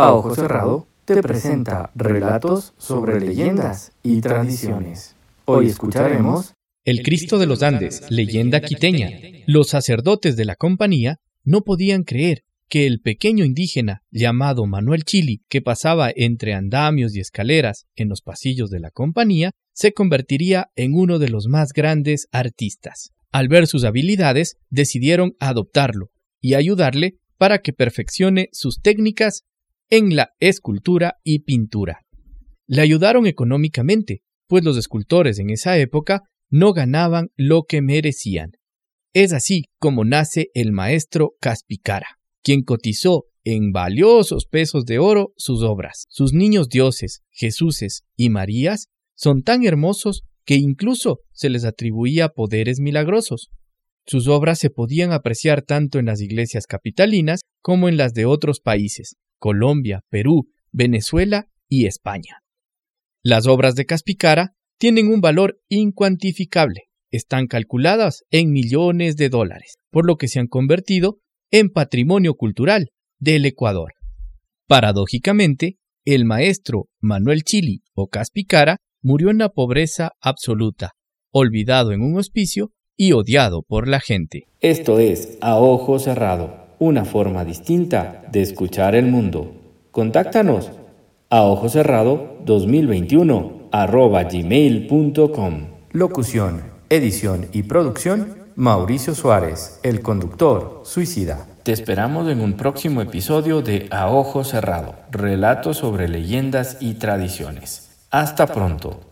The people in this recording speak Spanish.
A Ojo Cerrado te presenta relatos sobre leyendas y tradiciones. Hoy escucharemos El Cristo de los Andes, leyenda quiteña. Los sacerdotes de la compañía no podían creer que el pequeño indígena llamado Manuel Chili, que pasaba entre andamios y escaleras en los pasillos de la compañía, se convertiría en uno de los más grandes artistas. Al ver sus habilidades, decidieron adoptarlo y ayudarle para que perfeccione sus técnicas en la escultura y pintura. Le ayudaron económicamente, pues los escultores en esa época no ganaban lo que merecían. Es así como nace el maestro Caspicara, quien cotizó en valiosos pesos de oro sus obras. Sus niños dioses, Jesuses y Marías, son tan hermosos que incluso se les atribuía poderes milagrosos. Sus obras se podían apreciar tanto en las iglesias capitalinas como en las de otros países, Colombia, Perú, Venezuela y España. Las obras de Caspicara tienen un valor incuantificable, están calculadas en millones de dólares, por lo que se han convertido en patrimonio cultural del Ecuador. Paradójicamente, el maestro Manuel Chili o Caspicara murió en la pobreza absoluta, olvidado en un hospicio y odiado por la gente. Esto es A Ojo Cerrado una forma distinta de escuchar el mundo. Contáctanos a ojo cerrado 2021 arroba gmail.com. Locución, edición y producción Mauricio Suárez, el conductor suicida. Te esperamos en un próximo episodio de A Ojo Cerrado, relatos sobre leyendas y tradiciones. Hasta pronto.